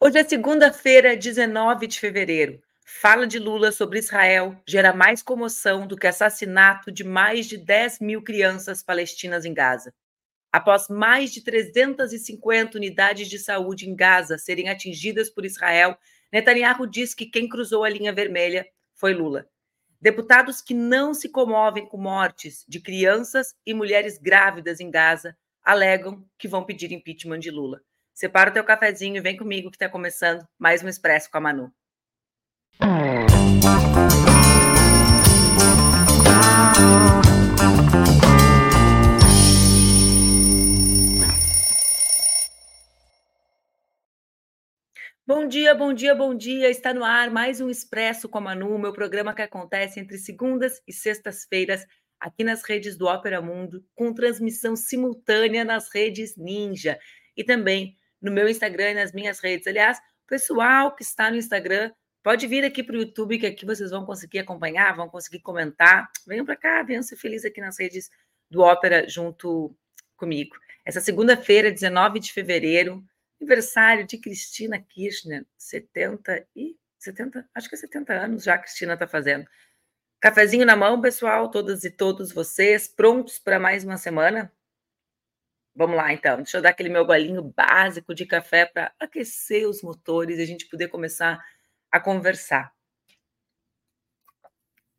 Hoje é segunda-feira, 19 de fevereiro. Fala de Lula sobre Israel gera mais comoção do que assassinato de mais de 10 mil crianças palestinas em Gaza. Após mais de 350 unidades de saúde em Gaza serem atingidas por Israel, Netanyahu diz que quem cruzou a linha vermelha foi Lula. Deputados que não se comovem com mortes de crianças e mulheres grávidas em Gaza alegam que vão pedir impeachment de Lula. Separa o teu cafezinho e vem comigo que está começando mais um Expresso com a Manu. Bom dia, bom dia, bom dia. Está no ar mais um Expresso com a Manu, meu programa que acontece entre segundas e sextas-feiras aqui nas redes do Ópera Mundo, com transmissão simultânea nas redes Ninja e também no meu Instagram e nas minhas redes. Aliás, pessoal que está no Instagram, pode vir aqui para o YouTube, que aqui vocês vão conseguir acompanhar, vão conseguir comentar. Venham para cá, venham ser felizes aqui nas redes do Ópera junto comigo. Essa segunda-feira, 19 de fevereiro, aniversário de Cristina Kirchner, 70 e 70, acho que é 70 anos já a Cristina está fazendo. Cafezinho na mão, pessoal, todas e todos vocês, prontos para mais uma semana? Vamos lá, então. Deixa eu dar aquele meu golinho básico de café para aquecer os motores e a gente poder começar a conversar.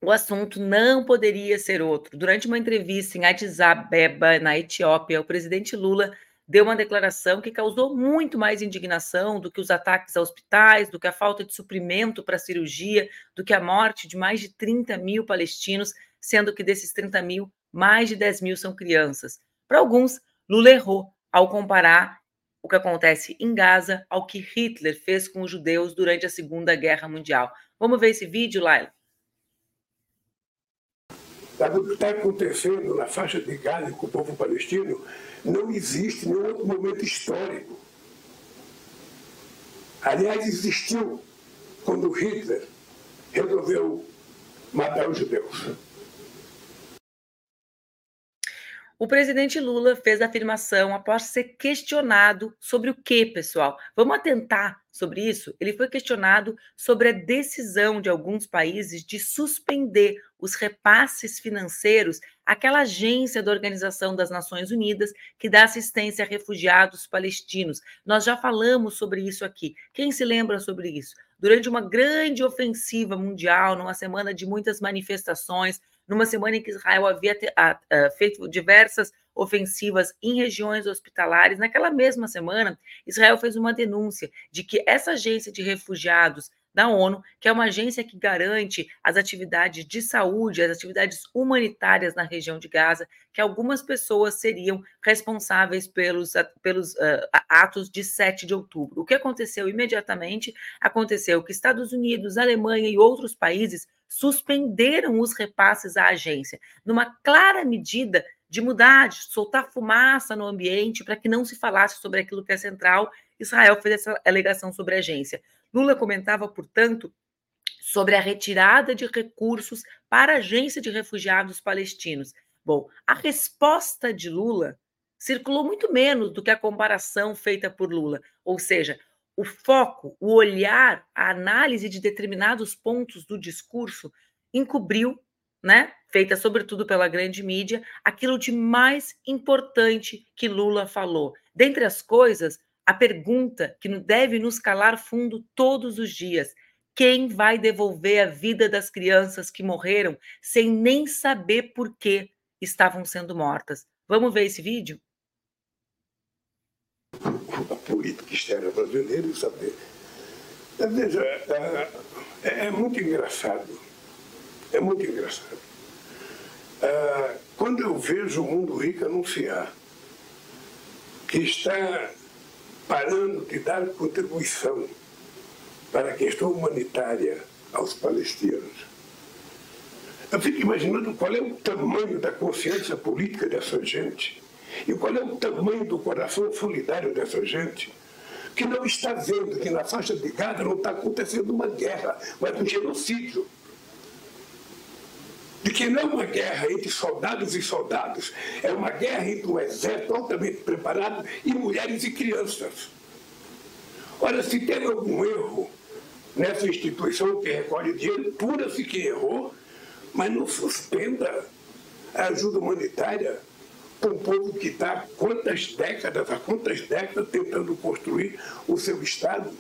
O assunto não poderia ser outro. Durante uma entrevista em Addis Abeba, na Etiópia, o presidente Lula deu uma declaração que causou muito mais indignação do que os ataques a hospitais, do que a falta de suprimento para cirurgia, do que a morte de mais de 30 mil palestinos, sendo que desses 30 mil, mais de 10 mil são crianças. Para alguns, Lula errou ao comparar o que acontece em Gaza ao que Hitler fez com os judeus durante a Segunda Guerra Mundial. Vamos ver esse vídeo, Laila? O que está acontecendo na faixa de Gaza com o povo palestino não existe nenhum outro momento histórico. Aliás, existiu quando Hitler resolveu matar os judeus. O presidente Lula fez a afirmação após ser questionado sobre o que, pessoal? Vamos atentar sobre isso? Ele foi questionado sobre a decisão de alguns países de suspender os repasses financeiros àquela agência da Organização das Nações Unidas que dá assistência a refugiados palestinos. Nós já falamos sobre isso aqui. Quem se lembra sobre isso? Durante uma grande ofensiva mundial, numa semana de muitas manifestações, numa semana em que Israel havia feito diversas ofensivas em regiões hospitalares. Naquela mesma semana, Israel fez uma denúncia de que essa agência de refugiados da ONU, que é uma agência que garante as atividades de saúde, as atividades humanitárias na região de Gaza, que algumas pessoas seriam responsáveis pelos, pelos uh, atos de 7 de outubro. O que aconteceu imediatamente? Aconteceu que Estados Unidos, Alemanha e outros países suspenderam os repasses à agência, numa clara medida de mudar, de soltar fumaça no ambiente para que não se falasse sobre aquilo que é central. Israel fez essa alegação sobre a agência. Lula comentava, portanto, sobre a retirada de recursos para a agência de refugiados palestinos. Bom, a resposta de Lula circulou muito menos do que a comparação feita por Lula, ou seja, o foco, o olhar, a análise de determinados pontos do discurso encobriu, né, feita sobretudo pela grande mídia, aquilo de mais importante que Lula falou. Dentre as coisas, a pergunta que deve nos calar fundo todos os dias: quem vai devolver a vida das crianças que morreram sem nem saber por que estavam sendo mortas? Vamos ver esse vídeo? política externa brasileira saber. Veja, é, é, é muito engraçado. É muito engraçado. É, quando eu vejo o Mundo Rico anunciar que está parando de dar contribuição para a questão humanitária aos palestinos, eu fico imaginando qual é o tamanho da consciência política dessa gente e qual é o tamanho do coração solidário dessa gente que não está vendo que na faixa de Gaza não está acontecendo uma guerra, mas um genocídio? De que não é uma guerra entre soldados e soldados, é uma guerra entre um exército altamente preparado e mulheres e crianças. Ora, se teve algum erro nessa instituição que recolhe dinheiro, pura-se que errou, mas não suspenda a ajuda humanitária para um povo que está quantas décadas, há quantas décadas tentando construir o seu Estado.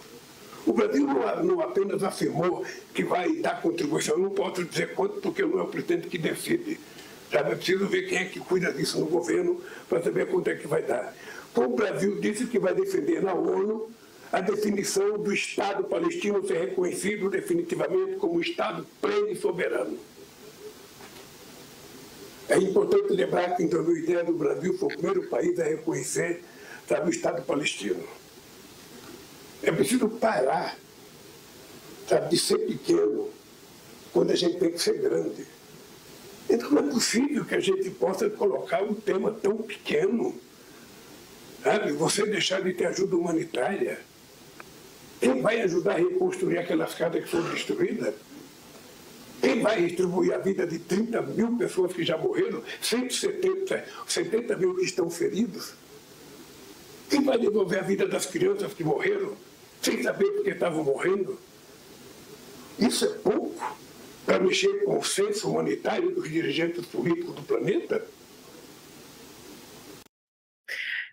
O Brasil não, não apenas afirmou que vai dar contribuição, eu não posso dizer quanto, porque não é o presidente que decide. Sabe? É preciso ver quem é que cuida disso no governo para saber quanto é que vai dar. Como o Brasil disse que vai defender na ONU a definição do Estado palestino ser reconhecido definitivamente como Estado pleno e soberano. É importante lembrar que em 2010 o Brasil foi o primeiro país a reconhecer sabe, o Estado palestino. É preciso parar sabe, de ser pequeno quando a gente tem que ser grande. Então não é possível que a gente possa colocar um tema tão pequeno. Sabe? Você deixar de ter ajuda humanitária. Quem vai ajudar a reconstruir aquelas casas que foram destruídas? Quem vai distribuir a vida de 30 mil pessoas que já morreram, 170, 70 mil que estão feridos? Quem vai devolver a vida das crianças que morreram, sem saber porque estavam morrendo? Isso é pouco para mexer com o senso humanitário dos dirigentes políticos do planeta?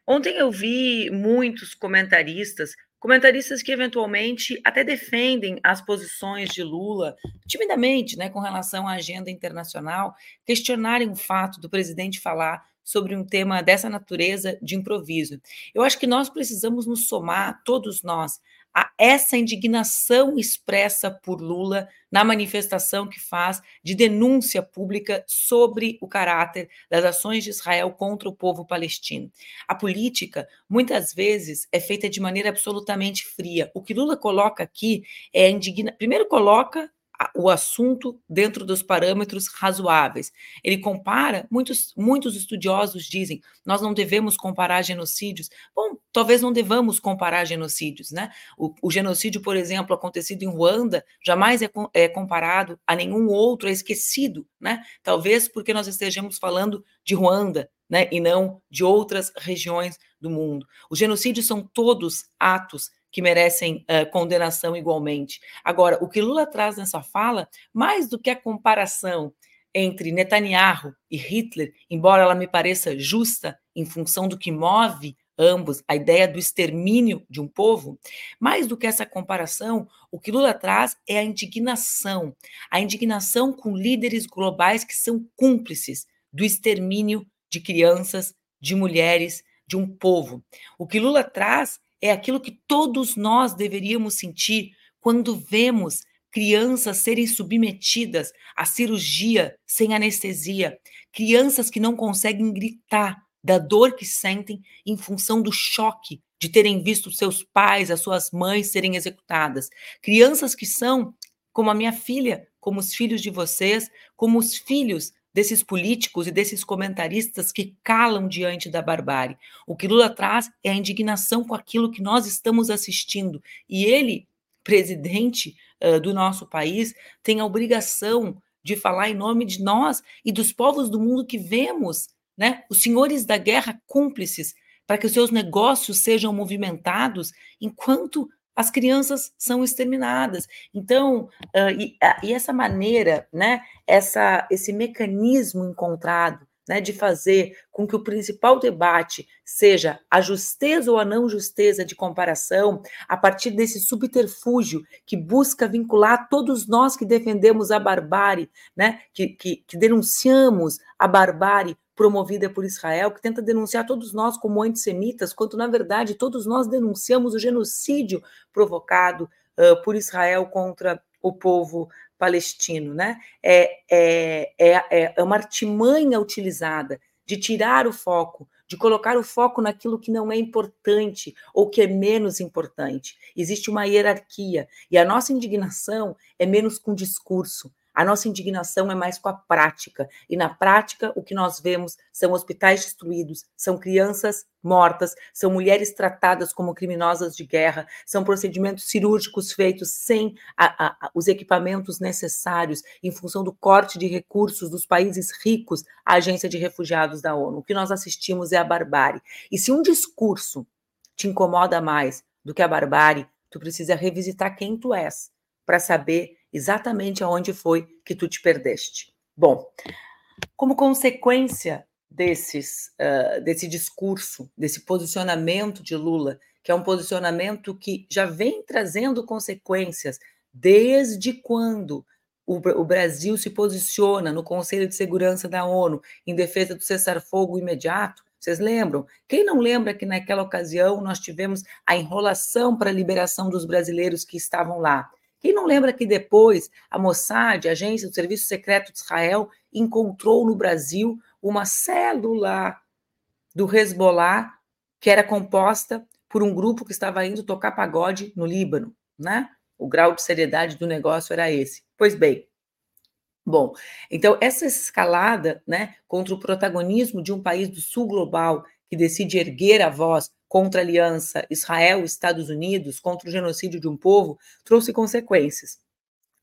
Ontem eu vi muitos comentaristas comentaristas que eventualmente até defendem as posições de Lula timidamente, né, com relação à agenda internacional, questionarem o fato do presidente falar sobre um tema dessa natureza de improviso. Eu acho que nós precisamos nos somar, todos nós, a essa indignação expressa por Lula na manifestação que faz de denúncia pública sobre o caráter das ações de Israel contra o povo palestino. A política, muitas vezes, é feita de maneira absolutamente fria. O que Lula coloca aqui é indigna... primeiro coloca o assunto dentro dos parâmetros razoáveis. Ele compara, muitos, muitos estudiosos dizem, nós não devemos comparar genocídios. Bom, talvez não devamos comparar genocídios, né? O, o genocídio, por exemplo, acontecido em Ruanda, jamais é, é comparado a nenhum outro, é esquecido, né? Talvez porque nós estejamos falando de Ruanda, né, e não de outras regiões do mundo. Os genocídios são todos atos que merecem uh, condenação igualmente. Agora, o que Lula traz nessa fala, mais do que a comparação entre Netanyahu e Hitler, embora ela me pareça justa em função do que move ambos, a ideia do extermínio de um povo, mais do que essa comparação, o que Lula traz é a indignação, a indignação com líderes globais que são cúmplices do extermínio de crianças, de mulheres, de um povo. O que Lula traz é aquilo que todos nós deveríamos sentir quando vemos crianças serem submetidas à cirurgia sem anestesia, crianças que não conseguem gritar da dor que sentem em função do choque de terem visto seus pais, as suas mães serem executadas, crianças que são como a minha filha, como os filhos de vocês, como os filhos desses políticos e desses comentaristas que calam diante da barbárie. O que Lula traz é a indignação com aquilo que nós estamos assistindo. E ele, presidente uh, do nosso país, tem a obrigação de falar em nome de nós e dos povos do mundo que vemos, né, os senhores da guerra cúmplices para que os seus negócios sejam movimentados enquanto as crianças são exterminadas. Então, uh, e, uh, e, essa maneira, né, essa, esse mecanismo encontrado né, de fazer com que o principal debate seja a justeza ou a não justeza de comparação, a partir desse subterfúgio que busca vincular todos nós que defendemos a barbárie, né, que, que, que denunciamos a barbárie promovida por Israel, que tenta denunciar todos nós como antissemitas, quando na verdade todos nós denunciamos o genocídio provocado uh, por Israel contra o povo palestino, né? É, é, é, é uma artimanha utilizada de tirar o foco, de colocar o foco naquilo que não é importante ou que é menos importante. Existe uma hierarquia e a nossa indignação é menos com discurso, a nossa indignação é mais com a prática. E na prática, o que nós vemos são hospitais destruídos, são crianças mortas, são mulheres tratadas como criminosas de guerra, são procedimentos cirúrgicos feitos sem a, a, os equipamentos necessários, em função do corte de recursos dos países ricos à Agência de Refugiados da ONU. O que nós assistimos é a barbárie. E se um discurso te incomoda mais do que a barbárie, tu precisa revisitar quem tu és para saber exatamente aonde foi que tu te perdeste. Bom, como consequência desses, uh, desse discurso, desse posicionamento de Lula, que é um posicionamento que já vem trazendo consequências desde quando o, o Brasil se posiciona no Conselho de Segurança da ONU em defesa do cessar-fogo imediato. Vocês lembram? Quem não lembra que naquela ocasião nós tivemos a enrolação para a liberação dos brasileiros que estavam lá? Quem não lembra que depois a Mossad, a agência do Serviço Secreto de Israel, encontrou no Brasil uma célula do Hezbollah que era composta por um grupo que estava indo tocar pagode no Líbano, né? O grau de seriedade do negócio era esse. Pois bem, Bom, então essa escalada, né, contra o protagonismo de um país do sul global que decide erguer a voz contra a aliança Israel-Estados Unidos, contra o genocídio de um povo, trouxe consequências.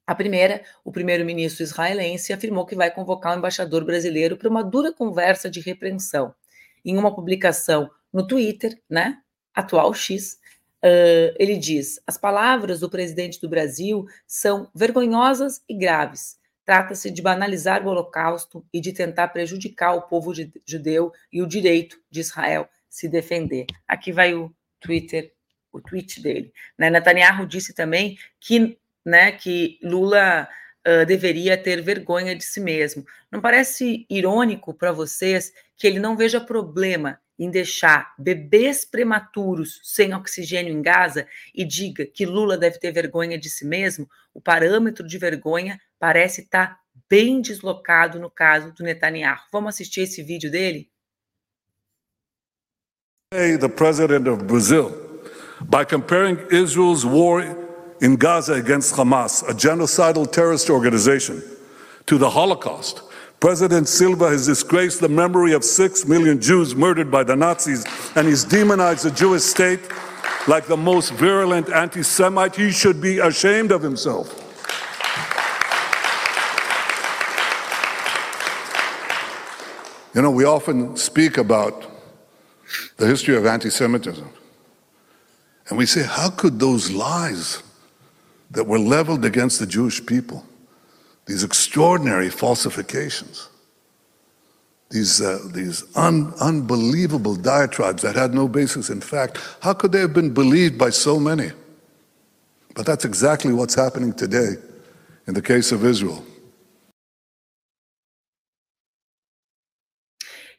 A primeira, o primeiro-ministro israelense afirmou que vai convocar o embaixador brasileiro para uma dura conversa de repreensão. Em uma publicação no Twitter, né, atual X, Uh, ele diz: as palavras do presidente do Brasil são vergonhosas e graves. Trata-se de banalizar o Holocausto e de tentar prejudicar o povo judeu e o direito de Israel se defender. Aqui vai o Twitter, o tweet dele. Né? Netanyahu disse também que, né, que Lula uh, deveria ter vergonha de si mesmo. Não parece irônico para vocês que ele não veja problema em deixar bebês prematuros sem oxigênio em Gaza e diga que Lula deve ter vergonha de si mesmo, o parâmetro de vergonha parece estar tá bem deslocado no caso do Netanyahu. Vamos assistir esse vídeo dele? The president of Brazil, by comparing Israel's war in Gaza against Hamas, a genocidal terrorist organization, to the Holocaust, President Silva has disgraced the memory of six million Jews murdered by the Nazis, and he's demonized the Jewish state like the most virulent anti Semite. He should be ashamed of himself. You know, we often speak about the history of anti Semitism. And we say, how could those lies that were leveled against the Jewish people these extraordinary falsifications, these, uh, these un- unbelievable diatribes that had no basis in fact, how could they have been believed by so many? But that's exactly what's happening today in the case of Israel.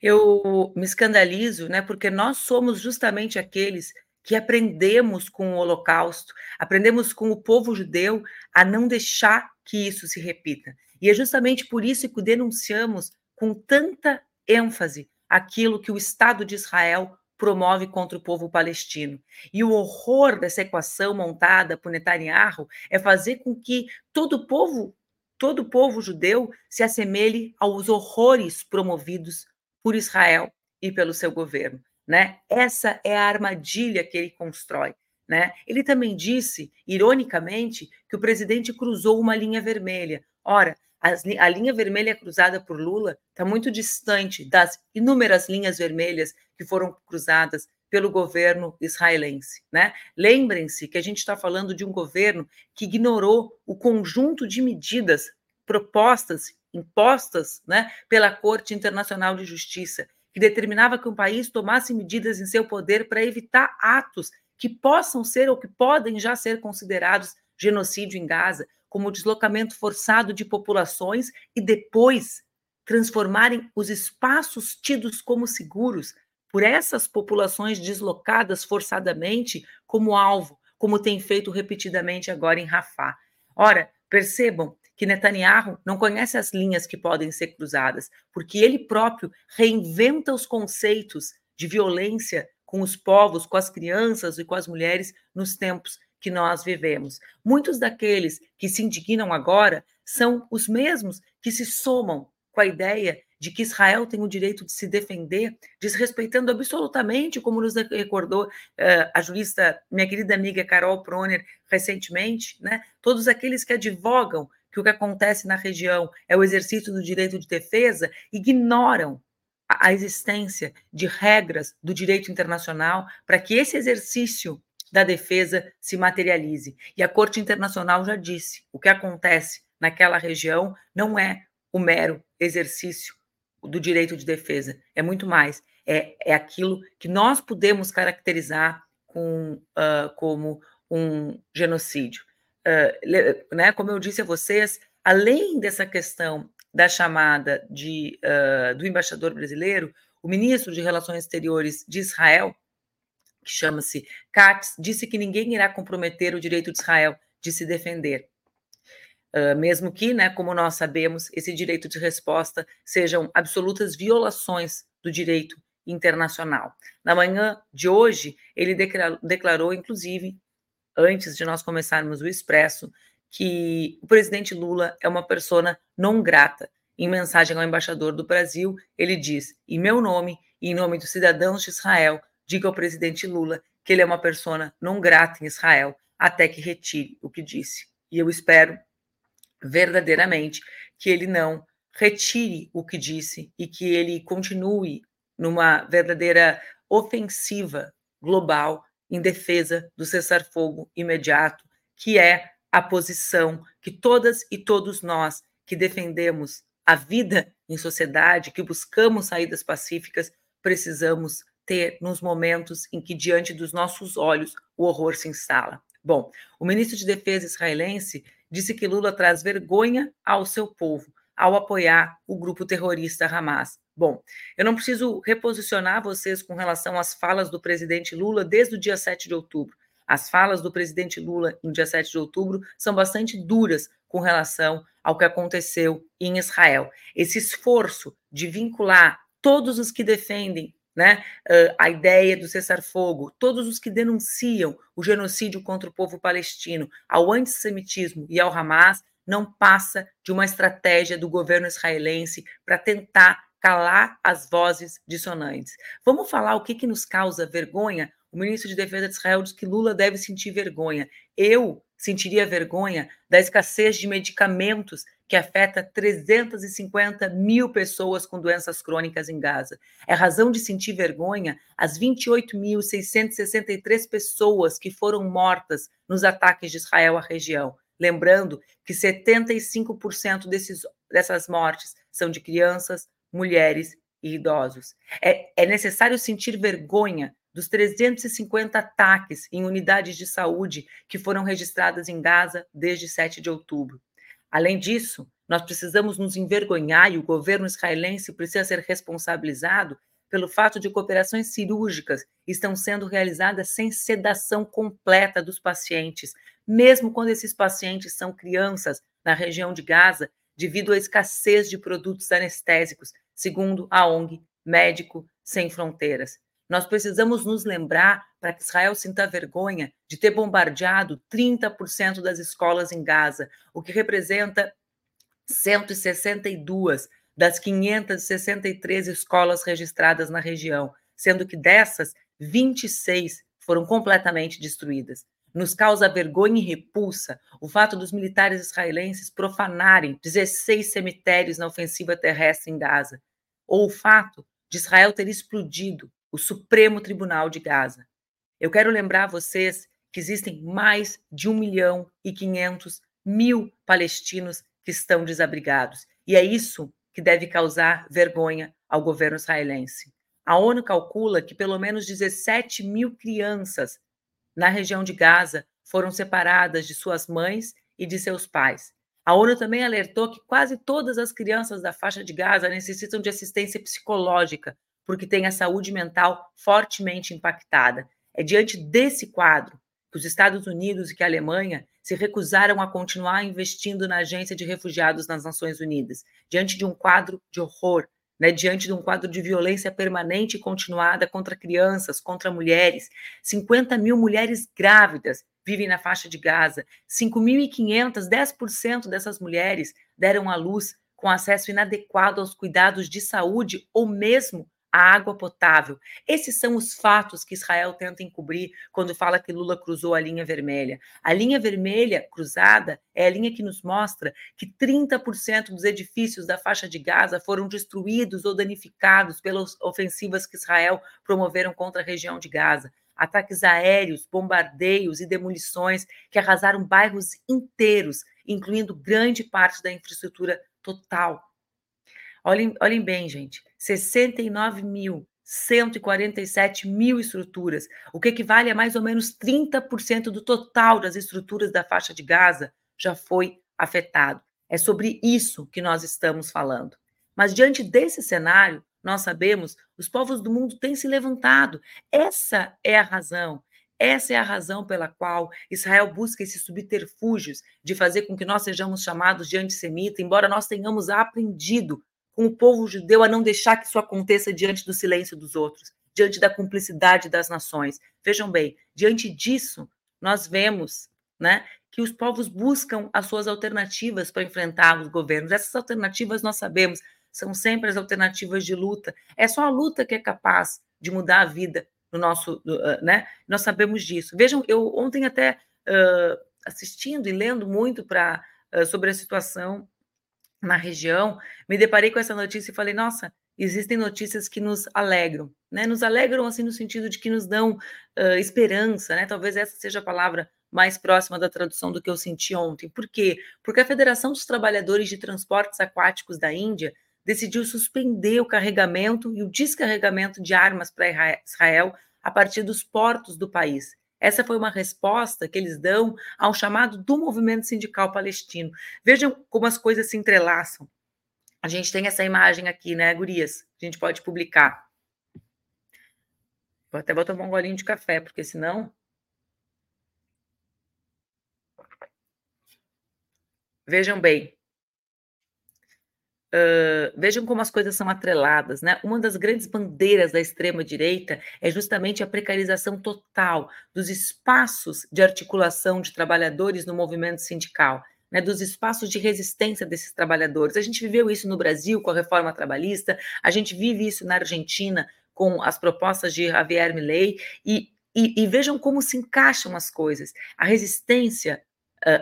Eu me escandalizo, né, porque nós somos justamente aqueles que aprendemos com o Holocausto, aprendemos com o povo judeu a não deixar que isso se repita. E é justamente por isso que denunciamos com tanta ênfase aquilo que o Estado de Israel promove contra o povo palestino. E o horror dessa equação montada por Netanyahu é fazer com que todo povo, todo povo judeu se assemelhe aos horrores promovidos por Israel e pelo seu governo, né? Essa é a armadilha que ele constrói. Né? Ele também disse, ironicamente, que o presidente cruzou uma linha vermelha. Ora, a linha vermelha cruzada por Lula está muito distante das inúmeras linhas vermelhas que foram cruzadas pelo governo israelense. Né? Lembrem-se que a gente está falando de um governo que ignorou o conjunto de medidas propostas, impostas né, pela Corte Internacional de Justiça, que determinava que um país tomasse medidas em seu poder para evitar atos que possam ser ou que podem já ser considerados genocídio em Gaza, como o deslocamento forçado de populações e depois transformarem os espaços tidos como seguros por essas populações deslocadas forçadamente como alvo, como tem feito repetidamente agora em Rafah. Ora, percebam que Netanyahu não conhece as linhas que podem ser cruzadas, porque ele próprio reinventa os conceitos de violência com os povos, com as crianças e com as mulheres nos tempos que nós vivemos. Muitos daqueles que se indignam agora são os mesmos que se somam com a ideia de que Israel tem o direito de se defender, desrespeitando absolutamente, como nos recordou uh, a jurista, minha querida amiga Carol Proner, recentemente, né? todos aqueles que advogam que o que acontece na região é o exercício do direito de defesa, ignoram a existência de regras do direito internacional para que esse exercício da defesa se materialize. E a Corte Internacional já disse: o que acontece naquela região não é o mero exercício do direito de defesa, é muito mais. É, é aquilo que nós podemos caracterizar com, uh, como um genocídio. Uh, né, como eu disse a vocês, além dessa questão da chamada de, uh, do embaixador brasileiro, o ministro de Relações Exteriores de Israel, que chama-se Katz, disse que ninguém irá comprometer o direito de Israel de se defender. Uh, mesmo que, né, como nós sabemos, esse direito de resposta sejam absolutas violações do direito internacional. Na manhã de hoje, ele declarou, declarou, inclusive, antes de nós começarmos o Expresso, que o presidente Lula é uma persona não grata. Em mensagem ao embaixador do Brasil, ele diz: em meu nome e em nome dos cidadãos de Israel, diga ao presidente Lula que ele é uma persona não grata em Israel até que retire o que disse. E eu espero verdadeiramente que ele não retire o que disse e que ele continue numa verdadeira ofensiva global em defesa do cessar-fogo imediato, que é a posição que todas e todos nós que defendemos a vida em sociedade, que buscamos saídas pacíficas, precisamos ter nos momentos em que, diante dos nossos olhos, o horror se instala. Bom, o ministro de Defesa israelense disse que Lula traz vergonha ao seu povo ao apoiar o grupo terrorista Hamas. Bom, eu não preciso reposicionar vocês com relação às falas do presidente Lula desde o dia 7 de outubro. As falas do presidente Lula no dia 7 de outubro são bastante duras com relação ao que aconteceu em Israel. Esse esforço de vincular todos os que defendem né, a ideia do cessar-fogo, todos os que denunciam o genocídio contra o povo palestino, ao antissemitismo e ao Hamas, não passa de uma estratégia do governo israelense para tentar calar as vozes dissonantes. Vamos falar o que, que nos causa vergonha? O ministro de Defesa de Israel diz que Lula deve sentir vergonha. Eu sentiria vergonha da escassez de medicamentos que afeta 350 mil pessoas com doenças crônicas em Gaza. É razão de sentir vergonha as 28.663 pessoas que foram mortas nos ataques de Israel à região. Lembrando que 75% desses, dessas mortes são de crianças, mulheres e idosos. É, é necessário sentir vergonha dos 350 ataques em unidades de saúde que foram registradas em Gaza desde 7 de outubro. Além disso, nós precisamos nos envergonhar e o governo israelense precisa ser responsabilizado pelo fato de cooperações cirúrgicas estão sendo realizadas sem sedação completa dos pacientes, mesmo quando esses pacientes são crianças na região de Gaza, devido à escassez de produtos anestésicos, segundo a ONG Médico Sem Fronteiras. Nós precisamos nos lembrar, para que Israel sinta vergonha, de ter bombardeado 30% das escolas em Gaza, o que representa 162 das 563 escolas registradas na região, sendo que dessas, 26 foram completamente destruídas. Nos causa vergonha e repulsa o fato dos militares israelenses profanarem 16 cemitérios na ofensiva terrestre em Gaza, ou o fato de Israel ter explodido o Supremo Tribunal de Gaza. Eu quero lembrar a vocês que existem mais de 1 milhão e 500 mil palestinos que estão desabrigados. E é isso que deve causar vergonha ao governo israelense. A ONU calcula que pelo menos 17 mil crianças na região de Gaza foram separadas de suas mães e de seus pais. A ONU também alertou que quase todas as crianças da faixa de Gaza necessitam de assistência psicológica, porque têm a saúde mental fortemente impactada. É diante desse quadro que os Estados Unidos e que a Alemanha se recusaram a continuar investindo na Agência de Refugiados nas Nações Unidas, diante de um quadro de horror, né, diante de um quadro de violência permanente e continuada contra crianças, contra mulheres. 50 mil mulheres grávidas vivem na faixa de Gaza. 5.500, 10% dessas mulheres deram à luz com acesso inadequado aos cuidados de saúde ou mesmo a água potável. Esses são os fatos que Israel tenta encobrir quando fala que Lula cruzou a linha vermelha. A linha vermelha cruzada é a linha que nos mostra que 30% dos edifícios da faixa de Gaza foram destruídos ou danificados pelas ofensivas que Israel promoveram contra a região de Gaza. ataques aéreos, bombardeios e demolições que arrasaram bairros inteiros, incluindo grande parte da infraestrutura total. Olhem, olhem bem, gente: 69 mil 147 mil estruturas, o que equivale a mais ou menos 30% do total das estruturas da faixa de Gaza já foi afetado. É sobre isso que nós estamos falando. Mas diante desse cenário, nós sabemos, os povos do mundo têm se levantado. Essa é a razão. Essa é a razão pela qual Israel busca esses subterfúgios de fazer com que nós sejamos chamados de antissemita, embora nós tenhamos aprendido com o povo judeu a não deixar que isso aconteça diante do silêncio dos outros, diante da cumplicidade das nações. Vejam bem, diante disso, nós vemos né, que os povos buscam as suas alternativas para enfrentar os governos. Essas alternativas nós sabemos são sempre as alternativas de luta. É só a luta que é capaz de mudar a vida no nosso, né? Nós sabemos disso. Vejam, eu ontem até uh, assistindo e lendo muito para uh, sobre a situação na região, me deparei com essa notícia e falei, nossa, existem notícias que nos alegram, né? Nos alegram assim no sentido de que nos dão uh, esperança, né? Talvez essa seja a palavra mais próxima da tradução do que eu senti ontem. Por quê? Porque a Federação dos Trabalhadores de Transportes Aquáticos da Índia decidiu suspender o carregamento e o descarregamento de armas para Israel a partir dos portos do país. Essa foi uma resposta que eles dão ao chamado do movimento sindical palestino. Vejam como as coisas se entrelaçam. A gente tem essa imagem aqui, né, gurias? A gente pode publicar. Eu até vou tomar um golinho de café, porque senão. Vejam bem, Uh, vejam como as coisas são atreladas, né? Uma das grandes bandeiras da extrema-direita é justamente a precarização total dos espaços de articulação de trabalhadores no movimento sindical. Né, dos espaços de resistência desses trabalhadores. A gente viveu isso no Brasil com a reforma trabalhista, a gente vive isso na Argentina com as propostas de Javier Milei, e, e, e vejam como se encaixam as coisas. A resistência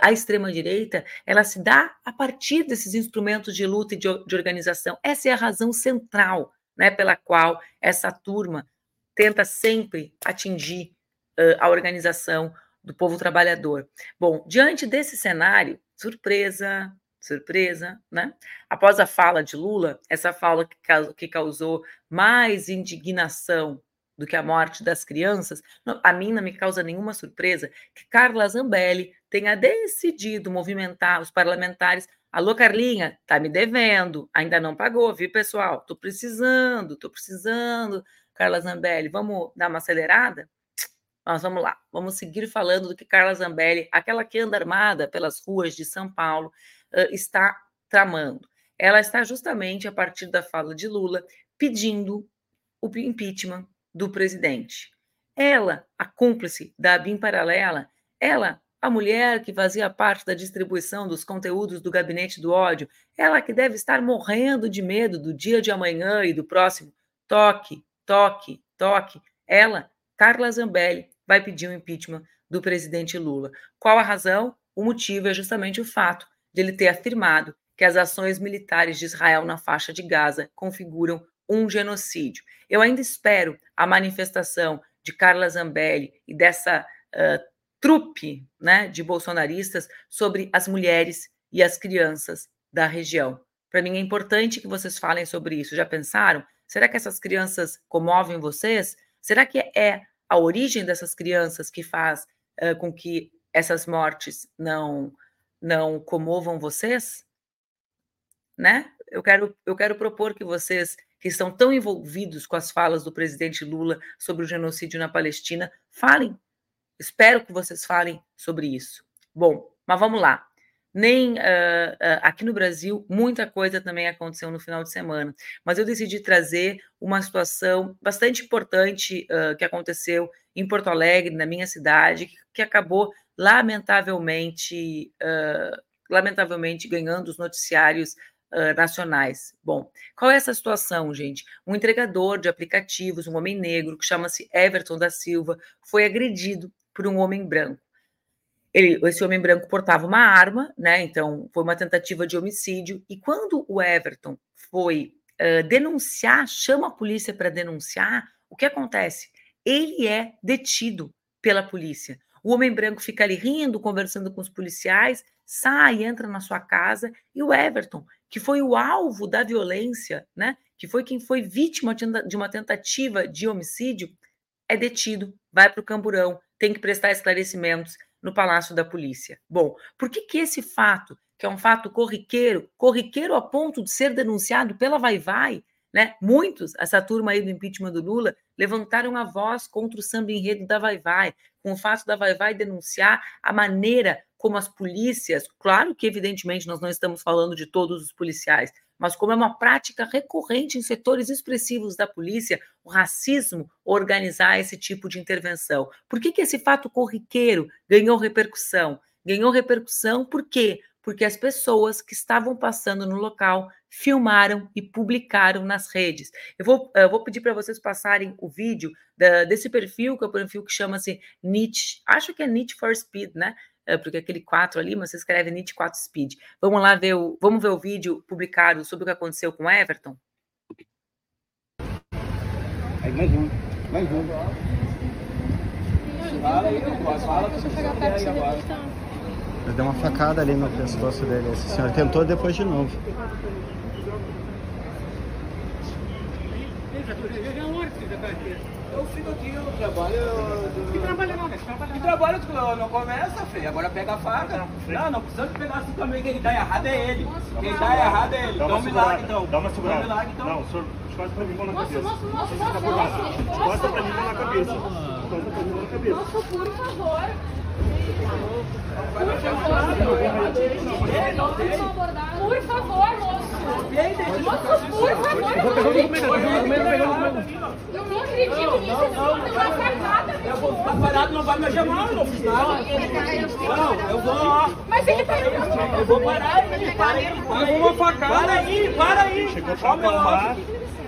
a extrema-direita, ela se dá a partir desses instrumentos de luta e de, de organização. Essa é a razão central né, pela qual essa turma tenta sempre atingir uh, a organização do povo trabalhador. Bom, diante desse cenário, surpresa, surpresa, né? Após a fala de Lula, essa fala que, que causou mais indignação do que a morte das crianças, a mim não me causa nenhuma surpresa que Carla Zambelli tenha decidido movimentar os parlamentares. Alô, Carlinha, tá me devendo, ainda não pagou, viu, pessoal? Tô precisando, tô precisando. Carla Zambelli, vamos dar uma acelerada? Nós vamos lá, vamos seguir falando do que Carla Zambelli, aquela que anda armada pelas ruas de São Paulo, está tramando. Ela está justamente a partir da fala de Lula pedindo o impeachment do presidente. Ela, a cúmplice da BIM paralela, ela, a mulher que fazia parte da distribuição dos conteúdos do gabinete do ódio, ela que deve estar morrendo de medo do dia de amanhã e do próximo. Toque, toque, toque. Ela, Carla Zambelli, vai pedir o impeachment do presidente Lula. Qual a razão? O motivo é justamente o fato de ele ter afirmado que as ações militares de Israel na faixa de Gaza configuram um genocídio. Eu ainda espero a manifestação de Carla Zambelli e dessa uh, trupe né, de bolsonaristas sobre as mulheres e as crianças da região. Para mim é importante que vocês falem sobre isso. Já pensaram? Será que essas crianças comovem vocês? Será que é a origem dessas crianças que faz uh, com que essas mortes não não comovam vocês? Né? Eu quero eu quero propor que vocês que estão tão envolvidos com as falas do presidente Lula sobre o genocídio na Palestina, falem. Espero que vocês falem sobre isso. Bom, mas vamos lá. Nem uh, uh, aqui no Brasil, muita coisa também aconteceu no final de semana, mas eu decidi trazer uma situação bastante importante uh, que aconteceu em Porto Alegre, na minha cidade, que, que acabou lamentavelmente, lamentavelmente ganhando os noticiários uh, nacionais. Bom, qual é essa situação, gente? Um entregador de aplicativos, um homem negro, que chama-se Everton da Silva, foi agredido por um homem branco. Ele, esse homem branco portava uma arma, né? Então foi uma tentativa de homicídio. E quando o Everton foi uh, denunciar, chama a polícia para denunciar, o que acontece? ele é detido pela polícia. O homem branco fica ali rindo, conversando com os policiais, sai, entra na sua casa, e o Everton, que foi o alvo da violência, né? Que foi quem foi vítima de uma tentativa de homicídio, é detido, vai para o camburão, tem que prestar esclarecimentos no Palácio da Polícia. Bom, por que, que esse fato, que é um fato corriqueiro, corriqueiro a ponto de ser denunciado pela Vai Vai, né? Muitos, essa turma aí do impeachment do Lula, levantaram a voz contra o samba enredo da Vai Vai, com o fato da Vai Vai denunciar a maneira como as polícias, claro que evidentemente nós não estamos falando de todos os policiais, mas como é uma prática recorrente em setores expressivos da polícia, o racismo organizar esse tipo de intervenção. Por que, que esse fato corriqueiro ganhou repercussão? Ganhou repercussão por quê? Porque as pessoas que estavam passando no local filmaram e publicaram nas redes. Eu vou, eu vou pedir para vocês passarem o vídeo da, desse perfil, que é o perfil que chama-se Nietzsche, acho que é Nietzsche for Speed, né? É, porque aquele 4 ali, mas você escreve NIT 4 Speed. Vamos lá ver o, vamos ver o vídeo publicado sobre o que aconteceu com Everton? Aí, mais um, mais um. Fala aí, fala que você pegar perto aí agora. Eu dei uma facada ali no pescoço dele. Esse senhor tentou depois de novo. Eu fico aqui, eu trabalho. Que trabalho não, Que trabalho não começa, feio. Agora pega a faca. Não, não precisa de pegar assim também. Quem dá errado é ele. Quem dá errado é ele. Dá um milagre então. Dá uma segurada. Dá um milagre então. Não, o senhor encosta pra mim mão na cabeça. Encosta pra mim mão na cabeça. Encosta pra mim mão na cabeça. Nossa, por favor. Por favor, moço. Moço, por favor. Eu vou pegar o documento, eu não acredito nisso. Você não vai nada. Eu vou ficar parado, não vai me chamar, eu não fiz nada. Não, eu vou. Mas ele tá Eu vou parar, para aí, para aí. Para aí, para aí. Chegou pra acalmar.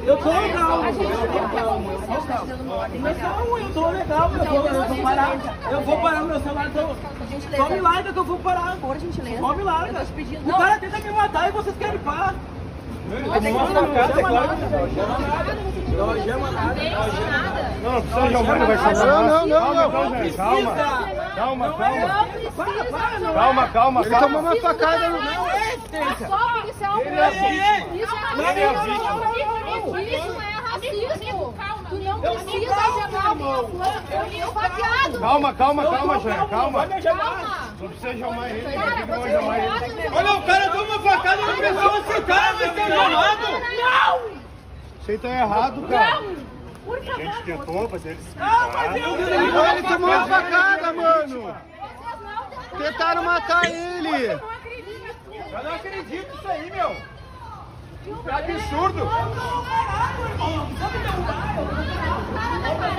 Eu tô legal, eu tô calmo, eu tô calmo. Mas calma, eu tô legal, eu vou, eu vou parar. Eu vou parar meu celular, então. Só me larga que eu vou parar. Por gentileza. Só me larga. O cara tenta me matar e vocês querem parar. Não chama nada, não nada. Não, não precisa chamar, ele vai chamar. Não, não, não, não. Calma, calma, calma. Para, para, não Calma, calma, Ele calma. tomou uma facada. Não é, É só policial Ele é vítima. Isso é Não, ele é racismo. Isso não é racismo. Tu não precisa chamar meu Eu esfaqueado. Calma, calma, calma, Jânio, calma. Não precisa chamar ele. Olha, o cara deu uma facada na pessoa, esse cara vai ser chamado. Não! Você tá errado, cara. Não! Por A gente favor, tentou fazer ele se Ah, mas eu Ele tomou uma facada, mano. Tentaram matar ele. Eu. Eu não acredito nisso aí, meu. Que absurdo.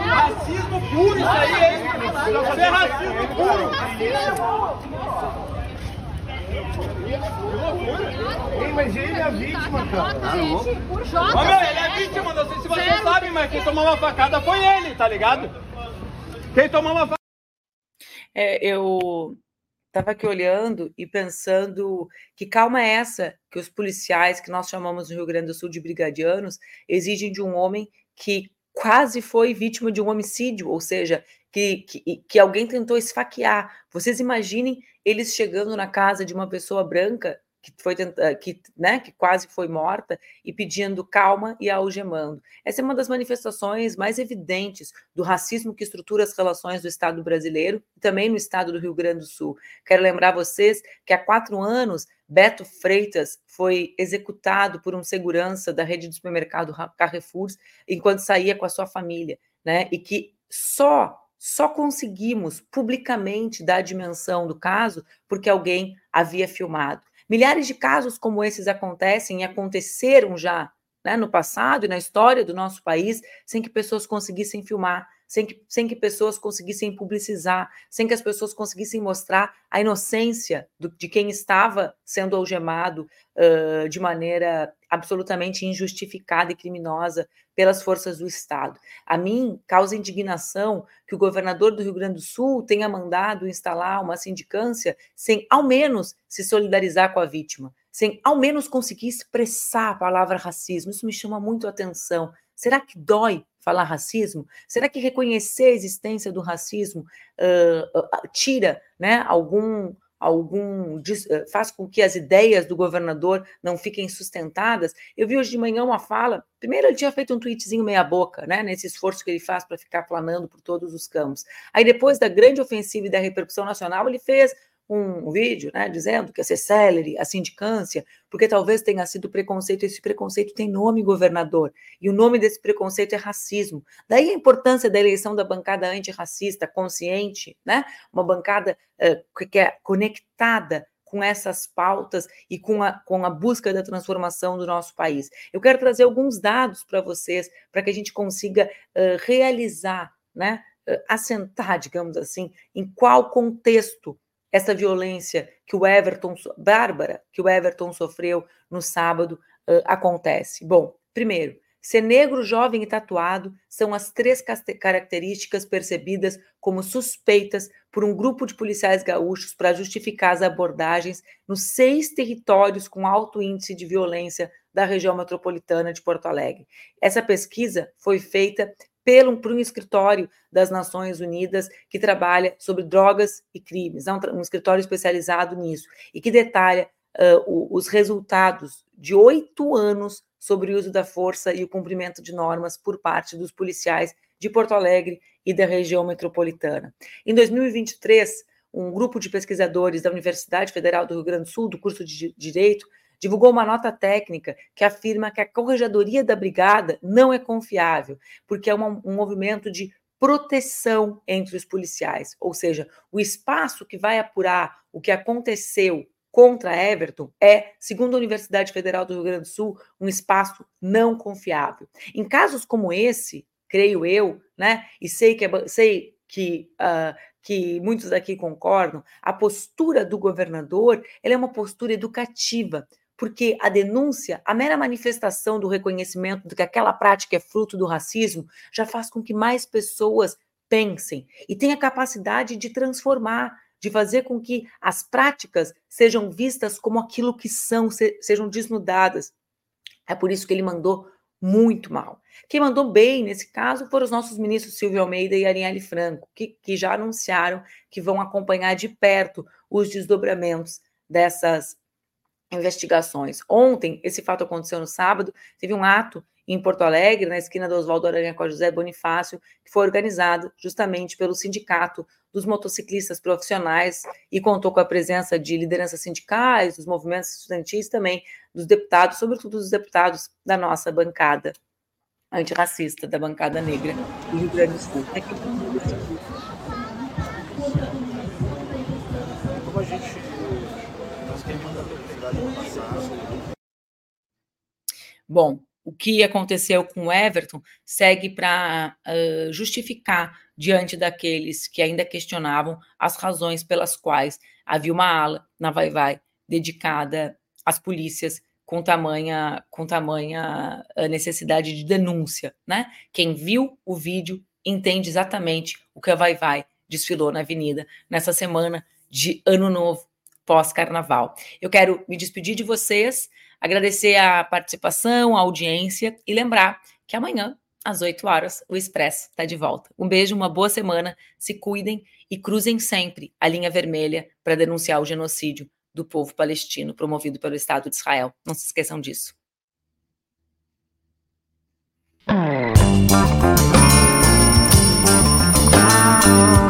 Racismo puro isso aí, hein? Isso é racismo puro. Ei, mas ele é a vítima, cara. Jota. Ô, meu, ele é vítima, não sei se vocês sabem, mas quem tomou uma facada foi ele, tá ligado? Quem tomou uma facada. É, eu estava aqui olhando e pensando que calma é essa que os policiais, que nós chamamos no Rio Grande do Sul de brigadianos, exigem de um homem que quase foi vítima de um homicídio, ou seja, que, que, que alguém tentou esfaquear. Vocês imaginem eles chegando na casa de uma pessoa branca que foi tenta- que, né, que quase foi morta e pedindo calma e algemando. Essa é uma das manifestações mais evidentes do racismo que estrutura as relações do Estado brasileiro e também no Estado do Rio Grande do Sul. Quero lembrar vocês que há quatro anos Beto Freitas foi executado por um segurança da rede de supermercado Carrefour enquanto saía com a sua família, né? E que só só conseguimos publicamente dar a dimensão do caso porque alguém havia filmado. Milhares de casos como esses acontecem e aconteceram já né, no passado e na história do nosso país sem que pessoas conseguissem filmar, sem que, sem que pessoas conseguissem publicizar, sem que as pessoas conseguissem mostrar a inocência do- de quem estava sendo algemado uh, de maneira absolutamente injustificada e criminosa pelas forças do Estado. A mim causa indignação que o governador do Rio Grande do Sul tenha mandado instalar uma sindicância sem, ao menos, se solidarizar com a vítima, sem, ao menos, conseguir expressar a palavra racismo. Isso me chama muito a atenção. Será que dói falar racismo? Será que reconhecer a existência do racismo uh, uh, tira né, algum algum faz com que as ideias do governador não fiquem sustentadas. Eu vi hoje de manhã uma fala. Primeiro, ele tinha feito um tweetzinho meia-boca, né? Nesse esforço que ele faz para ficar planando por todos os campos. Aí, depois da grande ofensiva e da repercussão nacional, ele fez um, vídeo, né, dizendo que ia ser célere a sindicância, porque talvez tenha sido preconceito, esse preconceito tem nome, governador, e o nome desse preconceito é racismo. Daí a importância da eleição da bancada antirracista, consciente, né, uma bancada uh, que é conectada com essas pautas e com a, com a busca da transformação do nosso país. Eu quero trazer alguns dados para vocês, para que a gente consiga uh, realizar, né, uh, assentar, digamos assim, em qual contexto essa violência que o Everton, bárbara, que o Everton sofreu no sábado, uh, acontece? Bom, primeiro, ser negro, jovem e tatuado são as três características percebidas como suspeitas por um grupo de policiais gaúchos para justificar as abordagens nos seis territórios com alto índice de violência da região metropolitana de Porto Alegre. Essa pesquisa foi feita pelo, por um escritório das Nações Unidas que trabalha sobre drogas e crimes, é um, um escritório especializado nisso, e que detalha uh, o, os resultados de oito anos sobre o uso da força e o cumprimento de normas por parte dos policiais de Porto Alegre e da região metropolitana. Em 2023, um grupo de pesquisadores da Universidade Federal do Rio Grande do Sul, do curso de Direito, divulgou uma nota técnica que afirma que a corregedoria da brigada não é confiável, porque é uma, um movimento de proteção entre os policiais, ou seja, o espaço que vai apurar o que aconteceu contra Everton é, segundo a Universidade Federal do Rio Grande do Sul, um espaço não confiável. Em casos como esse, creio eu, né, e sei que, é, sei que, uh, que muitos aqui concordam, a postura do governador é uma postura educativa, porque a denúncia, a mera manifestação do reconhecimento de que aquela prática é fruto do racismo, já faz com que mais pessoas pensem e tenha capacidade de transformar, de fazer com que as práticas sejam vistas como aquilo que são, sejam desnudadas. É por isso que ele mandou muito mal. Quem mandou bem nesse caso foram os nossos ministros Silvio Almeida e Arielle Franco, que, que já anunciaram que vão acompanhar de perto os desdobramentos dessas investigações. Ontem, esse fato aconteceu no sábado, teve um ato em Porto Alegre, na esquina do Oswaldo Aranha com José Bonifácio, que foi organizado justamente pelo Sindicato dos Motociclistas Profissionais e contou com a presença de lideranças sindicais, dos movimentos estudantis também, dos deputados, sobretudo dos deputados da nossa bancada antirracista, da bancada negra do Rio Grande do Sul. Bom, o que aconteceu com o Everton segue para uh, justificar diante daqueles que ainda questionavam as razões pelas quais havia uma ala na Vai Vai dedicada às polícias com tamanha com tamanha necessidade de denúncia, né? Quem viu o vídeo entende exatamente o que a Vai Vai desfilou na avenida nessa semana de Ano Novo pós-carnaval. Eu quero me despedir de vocês, agradecer a participação, a audiência e lembrar que amanhã, às 8 horas, o Expresso está de volta. Um beijo, uma boa semana, se cuidem e cruzem sempre a linha vermelha para denunciar o genocídio do povo palestino promovido pelo Estado de Israel. Não se esqueçam disso. Música